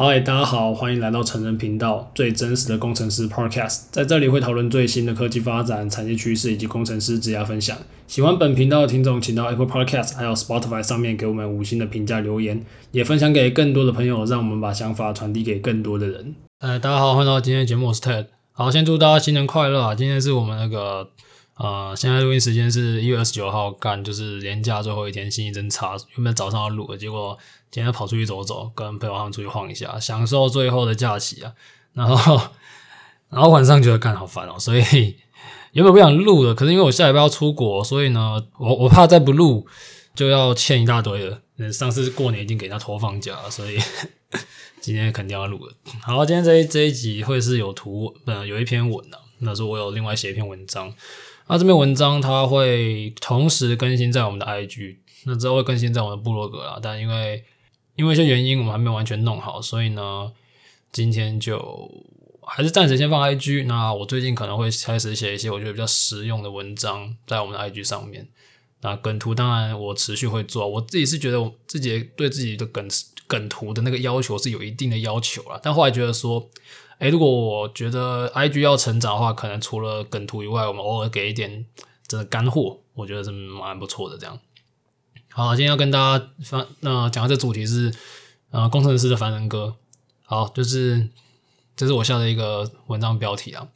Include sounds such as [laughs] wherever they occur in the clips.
嗨，大家好，欢迎来到成人频道，最真实的工程师 Podcast，在这里会讨论最新的科技发展、产业趋势以及工程师职业分享。喜欢本频道的听众，请到 Apple Podcast 还有 Spotify 上面给我们五星的评价留言，也分享给更多的朋友，让我们把想法传递给更多的人。呃，大家好，欢迎来到今天的节目，我是 Ted。好，先祝大家新年快乐啊！今天是我们那个呃，现在录音时间是一月二十九号，干就是年假最后一天，心情真差，原本早上要录的，结果。今天跑出去走走，跟朋友他们出去晃一下，享受最后的假期啊。然后，[laughs] 然后晚上觉得干好烦哦，所以原本不想录的，可是因为我下礼拜要出国，所以呢，我我怕再不录就要欠一大堆了。上次过年已经给他拖放假了，所以 [laughs] 今天肯定要录了。好，今天这一这一集会是有图，呃，有一篇文的，那是我有另外写一篇文章。那这篇文章它会同时更新在我们的 IG，那之后会更新在我们的部落格啦，但因为因为一些原因，我们还没有完全弄好，所以呢，今天就还是暂时先放 IG。那我最近可能会开始写一些我觉得比较实用的文章在我们的 IG 上面。那梗图当然我持续会做，我自己是觉得我自己对自己的梗梗图的那个要求是有一定的要求啦。但后来觉得说，诶，如果我觉得 IG 要成长的话，可能除了梗图以外，我们偶尔给一点真的干货，我觉得是蛮不错的这样。好，今天要跟大家分那讲的这主题是，呃，工程师的凡人歌。好，就是这是我下的一个文章标题啊。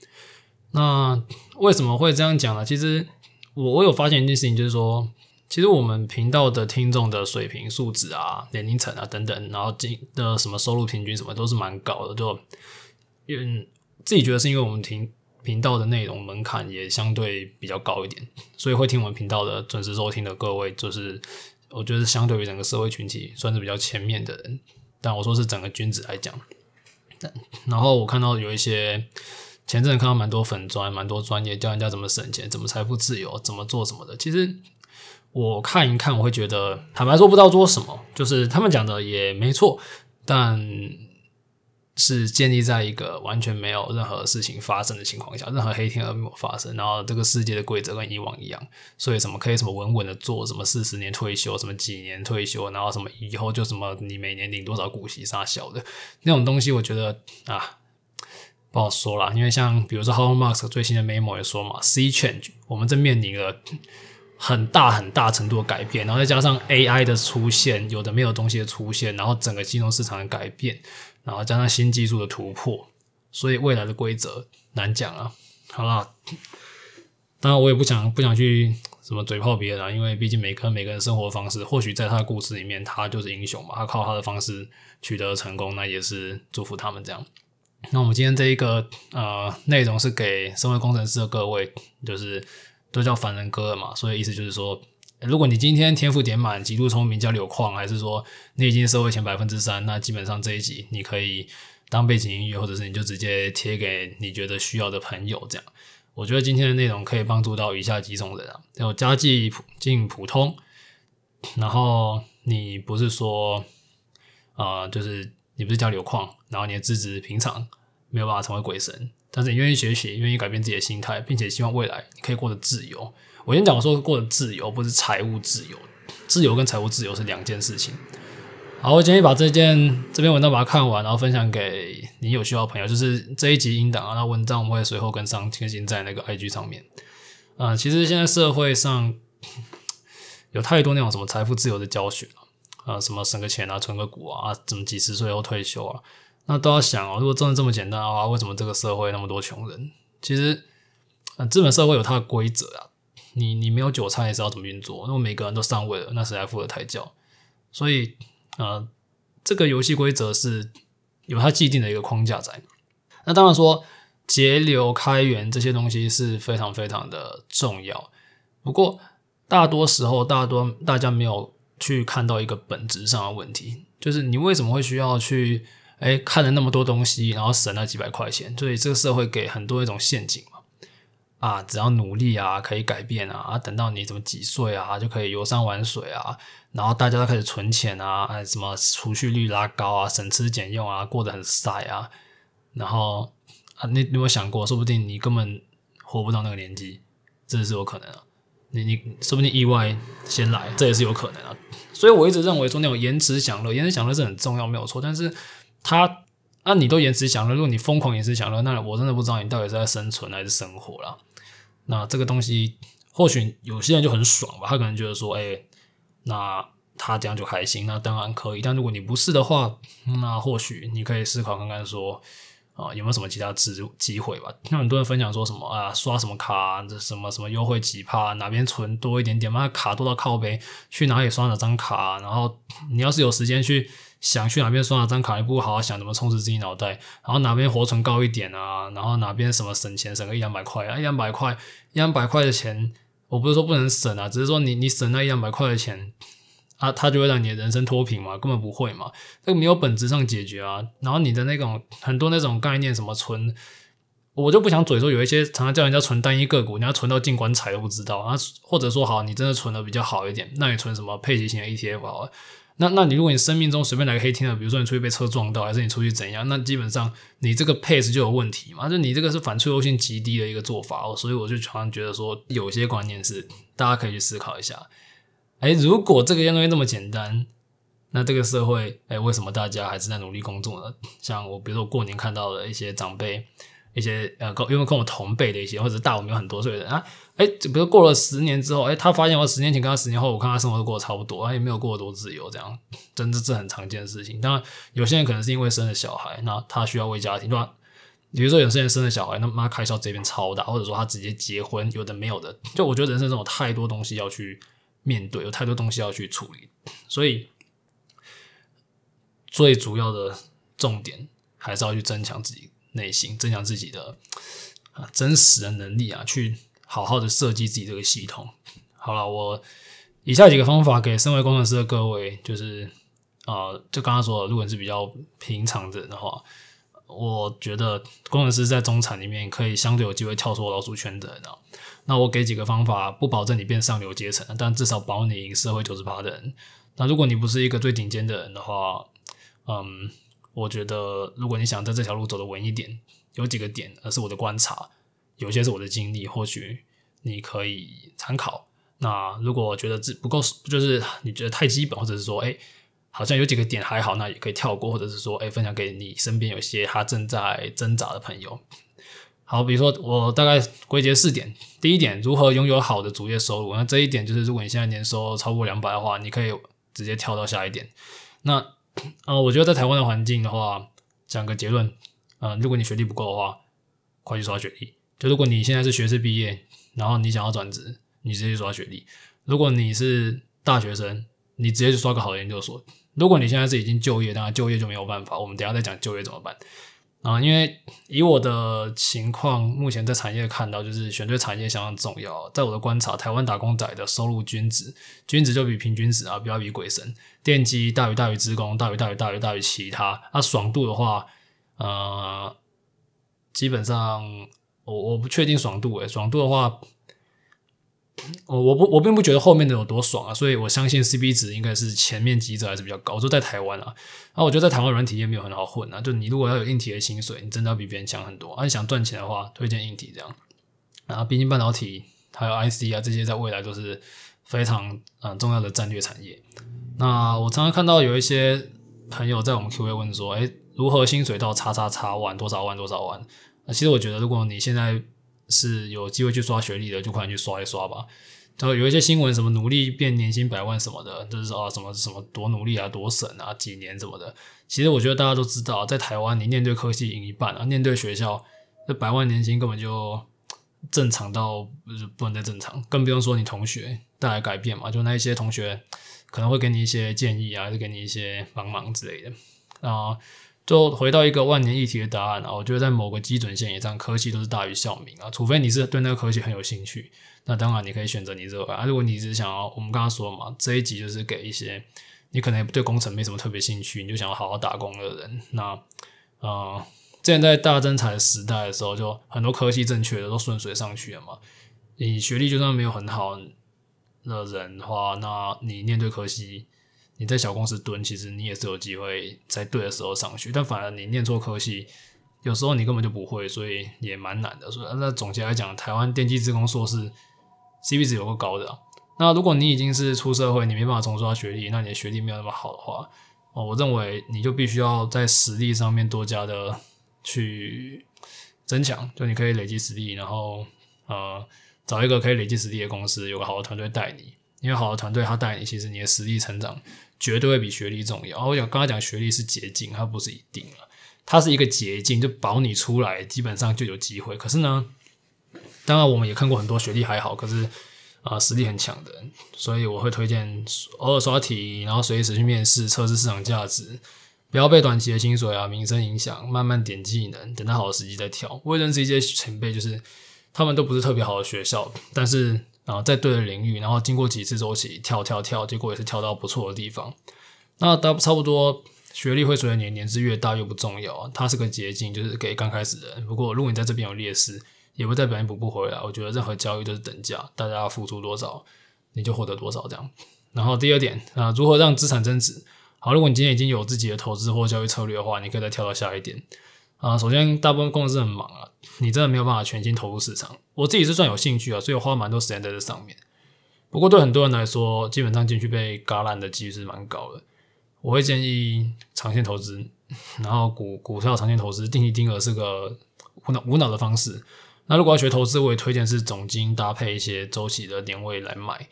那为什么会这样讲呢？其实我我有发现一件事情，就是说，其实我们频道的听众的水平、素质啊、年龄层啊等等，然后经的什么收入平均什么都是蛮高的，就因为自己觉得是因为我们听频道的内容门槛也相对比较高一点，所以会听我们频道的准时收听的各位就是。我觉得相对于整个社会群体算是比较前面的人，但我说是整个君子来讲。然后我看到有一些前阵看到蛮多粉专，蛮多专业教人家怎么省钱、怎么财富自由、怎么做什么的。其实我看一看，我会觉得坦白说不知道做什么，就是他们讲的也没错，但。是建立在一个完全没有任何事情发生的情况下，任何黑天鹅没有发生，然后这个世界的规则跟以往一样，所以什么可以什么稳稳的做，什么四十年退休，什么几年退休，然后什么以后就什么你每年领多少股息啥小的那种东西，我觉得啊不好说啦，因为像比如说 Elon Musk 最新的 memo 也说嘛，C Change，我们正面临了很大很大程度的改变，然后再加上 AI 的出现，有的没有东西的出现，然后整个金融市场的改变。然后加上新技术的突破，所以未来的规则难讲啊。好啦，当然我也不想不想去什么嘴炮别人啊，因为毕竟每个人每个人生活方式，或许在他的故事里面，他就是英雄嘛，他靠他的方式取得成功，那也是祝福他们这样。那我们今天这一个呃内容是给身为工程师的各位，就是都叫凡人歌嘛，所以意思就是说。如果你今天天赋点满，极度聪明，叫柳矿，还是说你已经社会前百分之三，那基本上这一集你可以当背景音乐，或者是你就直接贴给你觉得需要的朋友。这样，我觉得今天的内容可以帮助到以下几种人啊：有家境普通，然后你不是说啊、就是你不是叫柳矿，然后你的资质平常，没有办法成为鬼神，但是你愿意学习，愿意改变自己的心态，并且希望未来你可以过得自由。我先讲，说过的自由不是财务自由，自由跟财务自由是两件事情。好，我今天把这件这篇文章把它看完，然后分享给你有需要的朋友。就是这一集音档啊，那文章我们会随后跟上更新在那个 IG 上面。啊、其实现在社会上 [laughs] 有太多那种什么财富自由的教学啊、什么省个钱啊，存个股啊，怎么几十岁后退休啊，那都要想哦，如果真的这么简单的话，为什么这个社会那么多穷人？其实，呃，资本社会有它的规则啊。你你没有韭菜也知道怎么运作，那么每个人都上位了，那谁来负责抬轿？所以，呃，这个游戏规则是有它既定的一个框架在。那当然说节流开源这些东西是非常非常的重要。不过，大多时候，大多大家没有去看到一个本质上的问题，就是你为什么会需要去哎看了那么多东西，然后省那几百块钱？所以这个社会给很多一种陷阱。啊，只要努力啊，可以改变啊！啊，等到你怎么几岁啊，就可以游山玩水啊，然后大家都开始存钱啊，哎，什么储蓄率拉高啊，省吃俭用啊，过得很晒啊，然后啊，你，你有没有想过，说不定你根本活不到那个年纪，这是有可能啊。你你说不定意外先来，这也是有可能啊。所以我一直认为说那种延迟享乐，延迟享乐是很重要，没有错，但是他啊，你都延迟享乐，如果你疯狂延迟享乐，那我真的不知道你到底是在生存还是生活了。那这个东西，或许有些人就很爽吧，他可能觉得说，哎、那他这样就开心，那当然可以。但如果你不是的话，那或许你可以思考看看说。啊，有没有什么其他机机会吧？那很多人分享说什么啊，刷什么卡，这什么什么优惠几趴，哪边存多一点点，嘛卡多到靠北，去哪里刷哪张卡？然后你要是有时间去想去哪边刷哪张卡，你不好好想怎么充实自己脑袋，然后哪边活存高一点啊？然后哪边什么省钱省个一两百块啊？一两百块，一两百块的钱，我不是说不能省啊，只是说你你省那一两百块的钱。他他就会让你的人生脱贫嘛？根本不会嘛？这个没有本质上解决啊。然后你的那种很多那种概念，什么存，我就不想嘴说有一些常常叫人家存单一个股，你要存到进棺材都不知道。啊，或者说好，你真的存的比较好一点，那你存什么配息型的 ETF 好了。那那你如果你生命中随便来个黑天鹅，比如说你出去被车撞到，还是你出去怎样，那基本上你这个配置就有问题嘛。就你这个是反脆弱性极低的一个做法哦。所以我就常常觉得说，有些观念是大家可以去思考一下。哎，如果这个东西那么简单，那这个社会，哎，为什么大家还是在努力工作呢？像我，比如说我过年看到的一些长辈，一些呃，因为跟我同辈的一些，或者大我们有很多岁的人啊，哎，比如过了十年之后，哎，他发现我十年前跟他十年后，我看他生活都过得差不多，他也没有过多自由，这样，真的是很常见的事情。当然，有些人可能是因为生了小孩，那他需要为家庭，对吧？比如说有些人生了小孩，那妈开销这边超大，或者说他直接结婚，有的没有的，就我觉得人生中有太多东西要去。面对有太多东西要去处理，所以最主要的重点还是要去增强自己内心，增强自己的啊真实的能力啊，去好好的设计自己这个系统。好了，我以下几个方法给身为工程师的各位，就是啊、就刚刚说的，如果你是比较平常的人的话，我觉得工程师在中产里面可以相对有机会跳出老鼠圈的人。那我给几个方法，不保证你变上流阶层，但至少保你赢社会九十趴的人。那如果你不是一个最顶尖的人的话，嗯，我觉得如果你想在这条路走得稳一点，有几个点，而是我的观察，有些是我的经历，或许你可以参考。那如果觉得这不够，就是你觉得太基本，或者是说，哎，好像有几个点还好，那也可以跳过，或者是说，哎，分享给你身边有些他正在挣扎的朋友。好，比如说我大概归结四点。第一点，如何拥有好的主业收入？那这一点就是，如果你现在年收超过两百的话，你可以直接跳到下一点。那呃，我觉得在台湾的环境的话，讲个结论，呃，如果你学历不够的话，快去刷学历。就如果你现在是学士毕业，然后你想要转职，你直接去刷学历。如果你是大学生，你直接去刷个好的研究所。如果你现在是已经就业，当然就业就没有办法。我们等下再讲就业怎么办。啊，因为以我的情况，目前在产业看到，就是选对产业相当重要。在我的观察，台湾打工仔的收入均值，均值就比平均值啊，不要比鬼神。电机大于大于资工，大于大于大于大于其他。那、爽度的话，呃，基本上我我不确定爽度诶，爽度的话。我我不我并不觉得后面的有多爽啊，所以我相信 CP 值应该是前面几者还是比较高。我就在台湾啊，啊，我觉得在台湾软体业没有很好混啊。就你如果要有硬体的薪水，你真的要比别人强很多。啊，你想赚钱的话，推荐硬体这样。然后，毕竟半导体还有 IC 啊这些，在未来都是非常嗯重要的战略产业。那我常常看到有一些朋友在我们 QA 问说，诶，如何薪水到叉叉叉万多少万多少万？那其实我觉得，如果你现在是有机会去刷学历的，就快去刷一刷吧。然后有一些新闻，什么努力变年薪百万什么的，就是啊，什么什么多努力啊，多省啊，几年什么的。其实我觉得大家都知道，在台湾你面对科技赢一半啊，面对学校，这百万年薪根本就正常到不能再正常，更不用说你同学带来改变嘛。就那一些同学可能会给你一些建议啊，就给你一些帮忙之类的啊。就回到一个万年议题的答案啊，我觉得在某个基准线以上，科系都是大于校名啊，除非你是对那个科系很有兴趣，那当然你可以选择你热爱。如果你只想要，我们刚刚说嘛，这一集就是给一些你可能对工程没什么特别兴趣，你就想要好好打工的人。那呃，之前在大增产时代的时候，就很多科系正确的都顺水上去了嘛。你学历就算没有很好的人的话，那你念对科系。你在小公司蹲，其实你也是有机会在对的时候上去，但反而你念错科系，有时候你根本就不会，所以也蛮难的。所以那总结来讲，台湾电机职工硕士 CP 值有个高的。那如果你已经是出社会，你没办法重刷学历，那你的学历没有那么好的话，哦，我认为你就必须要在实力上面多加的去增强，就你可以累积实力，然后呃找一个可以累积实力的公司，有个好的团队带你，因为好的团队他带你，其实你的实力成长绝对会比学历重要。我讲刚才讲学历是捷径，它不是一定啊，它是一个捷径，就保你出来基本上就有机会。可是呢，当然我们也看过很多学历还好，可是。啊，实力很强的，所以我会推荐偶尔刷题，然后随时去面试，测试市场价值，不要被短期的薪水啊、名声影响，慢慢点技能，等到好的时机再跳。我也认识一些前辈，就是他们都不是特别好的学校，但是然后，在对的领域，然后经过几次周期跳跳跳，结果也是跳到不错的地方。那大差不多，学历会随着你年资越大越不重要，它是个捷径，就是给刚开始的人。不过如果你在这边有劣势，也不代表你补不回来。我觉得任何交易都是等价，大家付出多少，你就获得多少这样。然后第二点啊，如何让资产增值？好，如果你今天已经有自己的投资或交易策略的话，你可以再跳到下一点啊。首先，大部分公司很忙啊，你真的没有办法全心投入市场。我自己是算有兴趣啊，所以我花蛮多时间在这上面。不过对很多人来说，基本上进去被嘎烂的几率是蛮高的。我会建议长线投资，然后股股票长线投资，定期定额是个无脑无脑的方式。那如果要学投资，我也推荐是总金搭配一些周期的点位来买。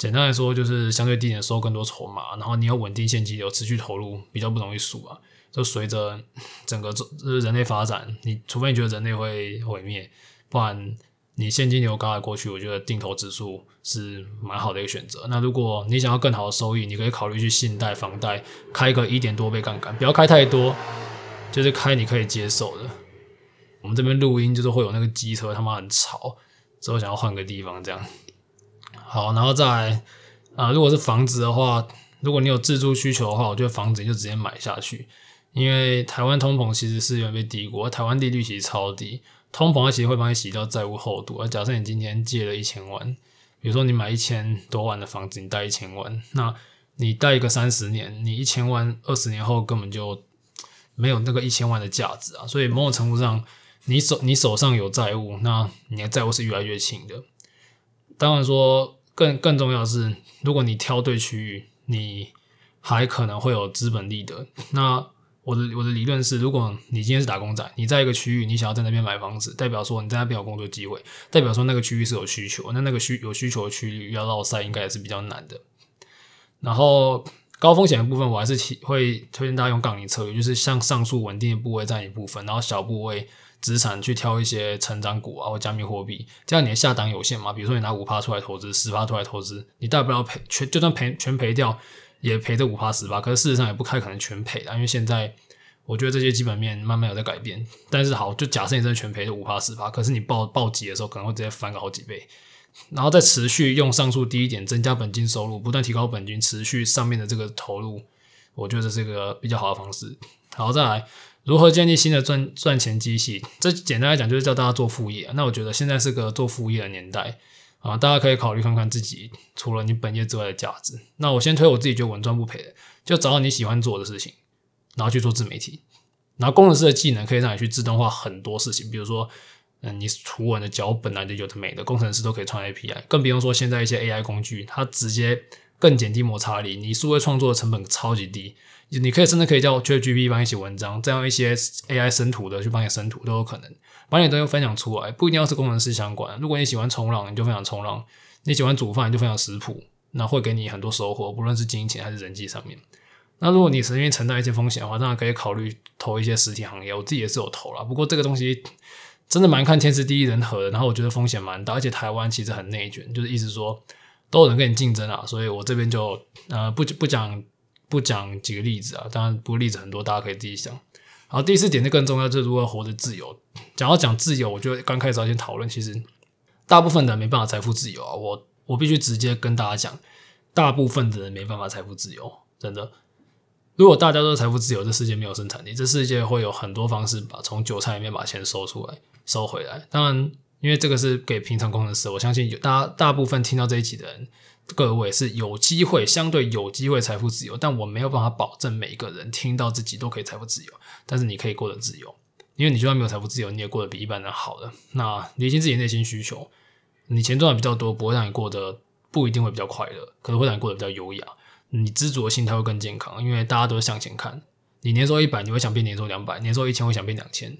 简单来说，就是相对低点收更多筹码，然后你有稳定现金流，持续投入，比较不容易输啊。就随着 [laughs] 整个这人类发展，你除非你觉得人类会毁灭，不然你现金流高来过去，我觉得定投指数是蛮好的一个选择。那如果你想要更好的收益，你可以考虑去信贷、房贷开个一点多倍杠杆，不要开太多，就是开你可以接受的。我们这边录音就是会有那个机车，他妈很吵，之后想要换个地方这样。好，然后再啊、如果是房子的话，如果你有自住需求的话，我觉得房子你就直接买下去，因为台湾通膨其实是有点被低估，台湾利率其实超低，通膨它其实会帮你洗掉债务厚度。而假设你今天借了一千万，比如说你买一千多万的房子，你贷一千万，那你贷一个三十年，你一千万二十年后根本就没有那个一千万的价值啊，所以某种程度上。你手你手上有债务，那你的债务是越来越轻的。当然说更更重要的是，如果你挑对区域，你还可能会有资本利得。那我的我的理论是，如果你今天是打工仔，你在一个区域，你想要在那边买房子，代表说你在那边有工作机会，代表说那个区域是有需求。那那个需有需求的区域要绕赛，应该也是比较难的。然后高风险的部分，我还是会推荐大家用杠铃策略，就是像上述稳定的部位占一部分，然后小部位。资产去挑一些成长股啊，或加密货币，这样你的下档有限嘛？比如说你拿五趴出来投资，十趴出来投资，你大不了赔全，就算赔全赔掉，也赔这五趴十趴。可是事实上也不太可能全赔的，因为现在我觉得这些基本面慢慢有在改变。但是好，就假设你真的全赔这五趴十趴，可是你暴暴击的时候可能会直接翻个好几倍，然后再持续用上述低一点增加本金收入，不断提高本金，持续上面的这个投入，我觉得这是一个比较好的方式。好，再来。如何建立新的赚赚钱机器？这简单来讲就是叫大家做副业。那我觉得现在是个做副业的年代啊，大家可以考虑看看自己除了你本业之外的价值。那我先推我自己觉得稳赚不赔的，就找到你喜欢做的事情，然后去做自媒体。然后工程师的技能可以让你去自动化很多事情，比如说，嗯，你图文的脚本啊，就有的没的，工程师都可以创 API。更不用说现在一些 AI 工具，它直接更减低摩擦力，你数位创作的成本超级低。你可以甚至可以叫 ChatGPT 帮你写文章，这样一些 AI 生图的去帮你生图都有可能，把你东西分享出来，不一定要是工程师相关。如果你喜欢冲浪，你就分享冲浪；你喜欢煮饭，就分享食谱，那会给你很多收获，不论是金钱还是人际上面。那如果你是因为承担一些风险的话，当然可以考虑投一些实体行业。我自己也是有投啦，不过这个东西真的蛮看天时地利人和的，然后我觉得风险蛮大，而且台湾其实很内卷，就是意思说都有人跟你竞争啊，所以我这边就呃不不讲。不讲几个例子啊，当然不过例子很多，大家可以自己想。好，第四点就更重要，就是如何活得自由。讲到讲自由，我觉得刚开始要先讨论，其实大部分的人没办法财富自由啊。我我必须直接跟大家讲，大部分的人没办法财富自由，真的。如果大家都是财富自由，这世界没有生产力，这世界会有很多方式把从韭菜里面把钱收出来、收回来。当然，因为这个是给平常工程师，我相信有大大部分听到这一集的人。各位是有机会，相对有机会财富自由，但我没有办法保证每一个人听到自己都可以财富自由。但是你可以过得自由，因为你就算没有财富自由，你也过得比一般人好了。那理清自己内心需求，你钱赚的比较多，不会让你过得不一定会比较快乐，可能会让你过得比较优雅。你知足的心态会更健康，因为大家都是向前看。你年收一百，你会想变年收两百；年收一千，会想变两千。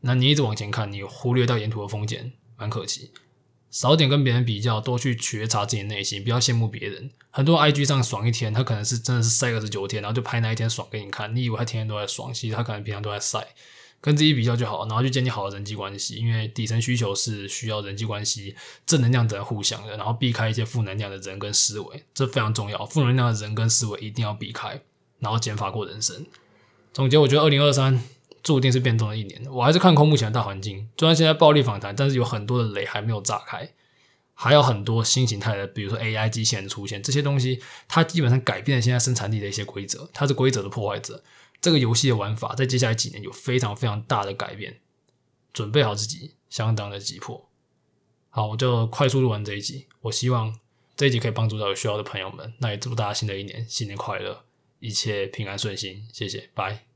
那你一直往前看，你忽略到沿途的风险，蛮可惜。少点跟别人比较，多去觉察自己内心，不要羡慕别人。很多 IG 上爽一天，他可能是真的是晒二十九天，然后就拍那一天爽给你看。你以为他天天都在爽，其实他可能平常都在晒。跟自己比较就好，然后去建立好的人际关系，因为底层需求是需要人际关系，正能量的互相的，然后避开一些负能量的人跟思维，这非常重要。负能量的人跟思维一定要避开，然后减法过人生。总结，我觉得二零二三注定是变动的一年，我还是看空目前的大环境。就算现在暴力反弹，但是有很多的雷还没有炸开。还有很多新形态的，比如说 AI 机器人出现，这些东西它基本上改变了现在生产力的一些规则，它是规则的破坏者。这个游戏的玩法在接下来几年有非常非常大的改变，准备好自己，相当的急迫。好，我就快速录完这一集。我希望这一集可以帮助到有需要的朋友们。那也祝大家新的一年新年快乐，一切平安顺心。谢谢，拜。